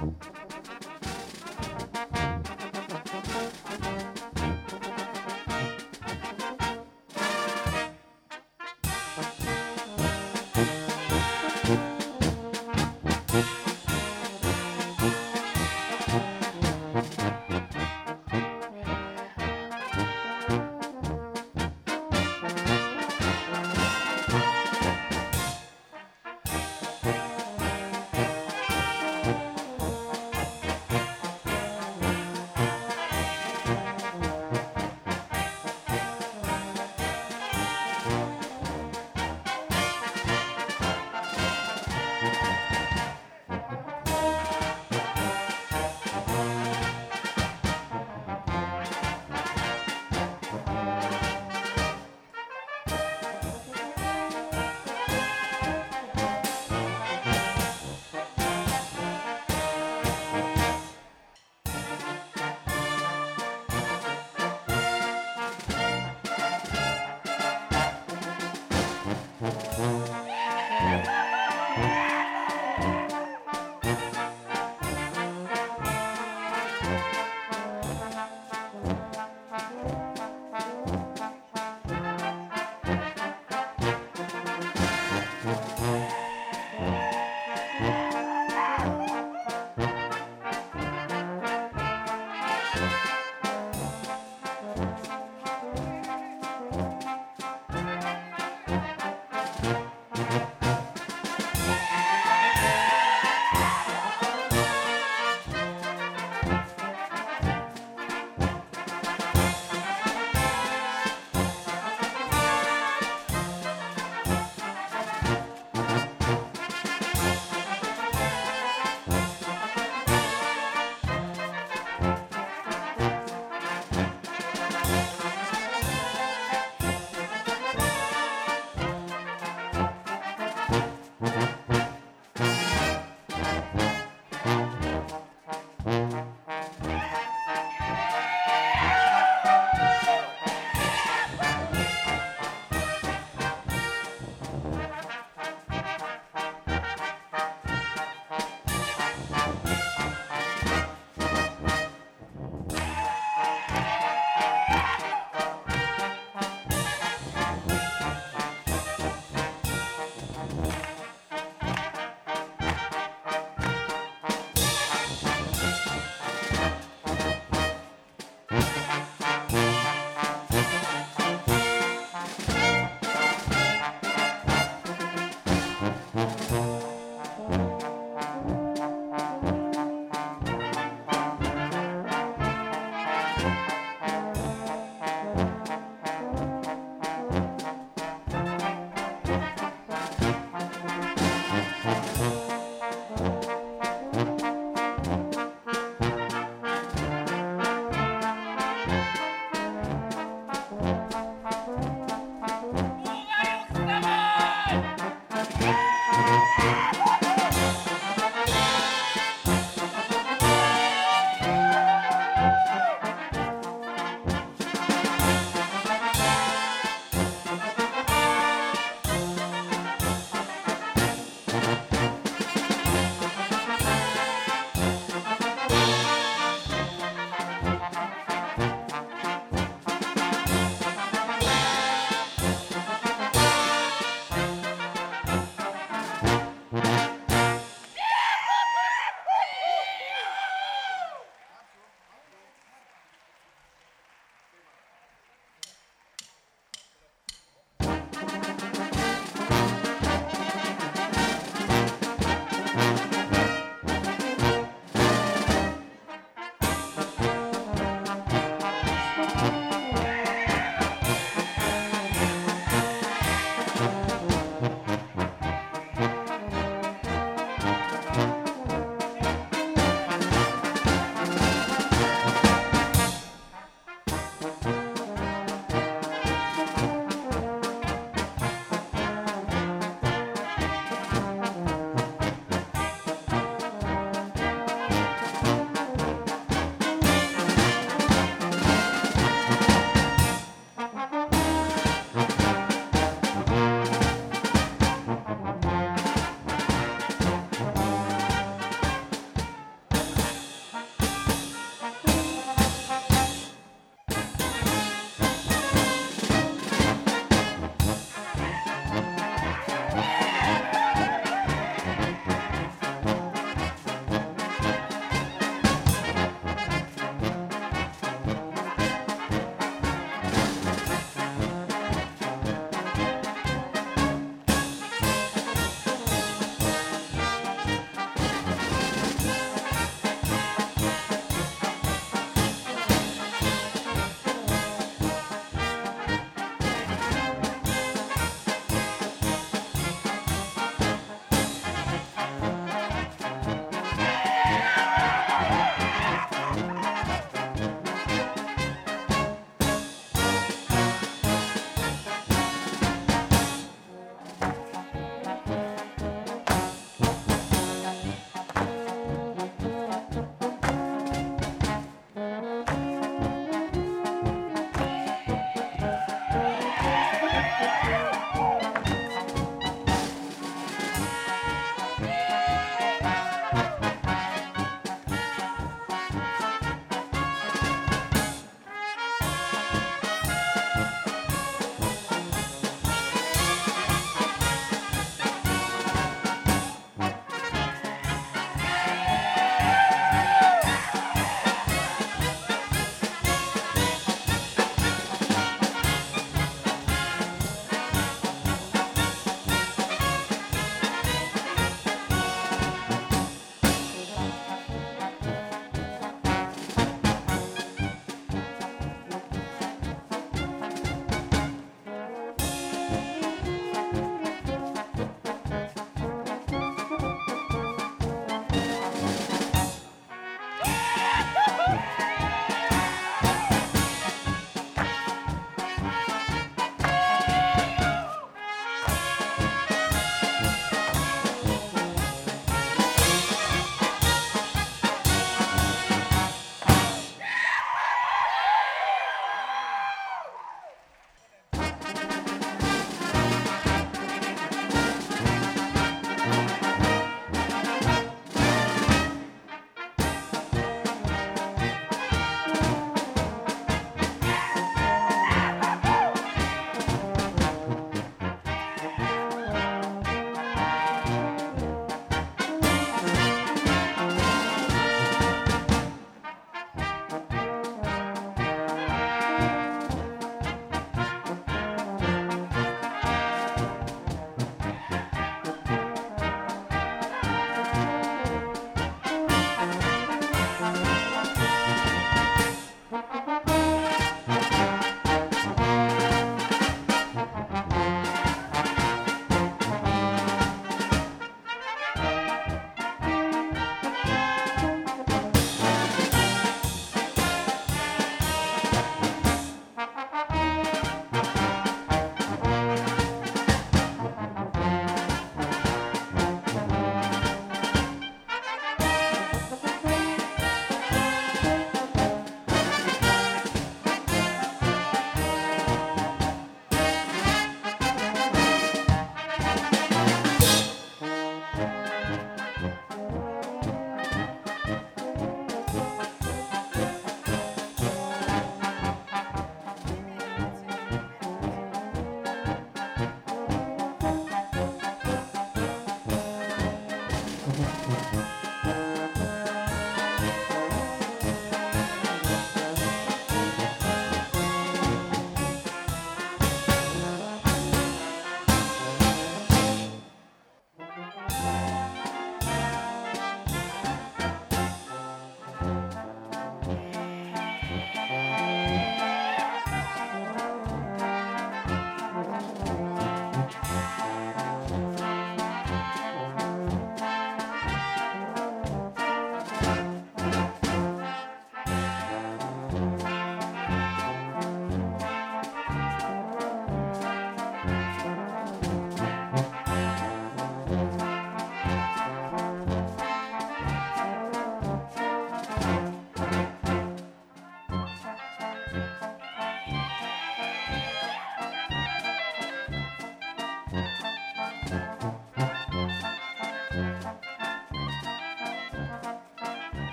Mm-hmm.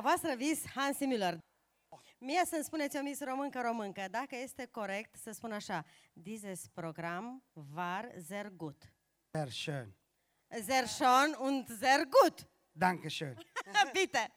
Dumneavoastră vis Hansi Müller. Mie să-mi spuneți o mis româncă româncă. Dacă este corect să spun așa, dieses program war sehr gut. Sehr schön. Sehr schön und sehr gut. Dankeschön. Bine.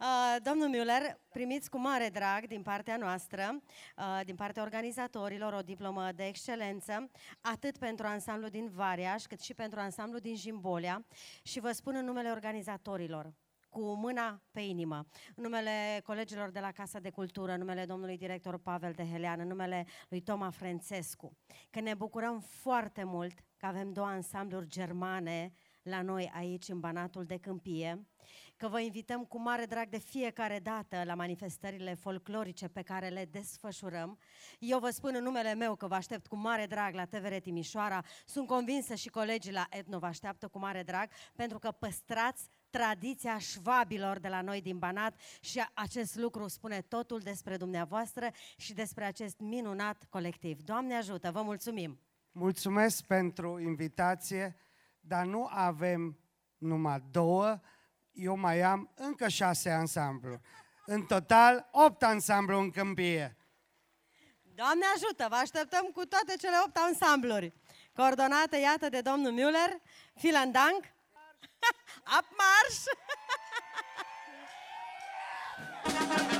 Uh, domnul Müller, primiți cu mare drag din partea noastră, uh, din partea organizatorilor, o diplomă de excelență, atât pentru ansamblu din Variaș, cât și pentru ansamblu din Jimbolia. Și vă spun în numele organizatorilor, cu mâna pe inimă. În numele colegilor de la Casa de Cultură, în numele domnului director Pavel Tehelean, în numele lui Toma Frențescu, că ne bucurăm foarte mult că avem două ansambluri germane la noi aici în Banatul de Câmpie, că vă invităm cu mare drag de fiecare dată la manifestările folclorice pe care le desfășurăm. Eu vă spun în numele meu că vă aștept cu mare drag la TVR Timișoara. Sunt convinsă și colegii la Etno vă așteaptă cu mare drag pentru că păstrați tradiția șvabilor de la noi din Banat și acest lucru spune totul despre dumneavoastră și despre acest minunat colectiv. Doamne ajută, vă mulțumim! Mulțumesc pentru invitație, dar nu avem numai două, eu mai am încă șase ansamblu. În total, opt ansamblu în câmpie. Doamne ajută, vă așteptăm cu toate cele opt ansambluri. Coordonate, iată, de domnul Müller, Vielen Dank, Abmarsch!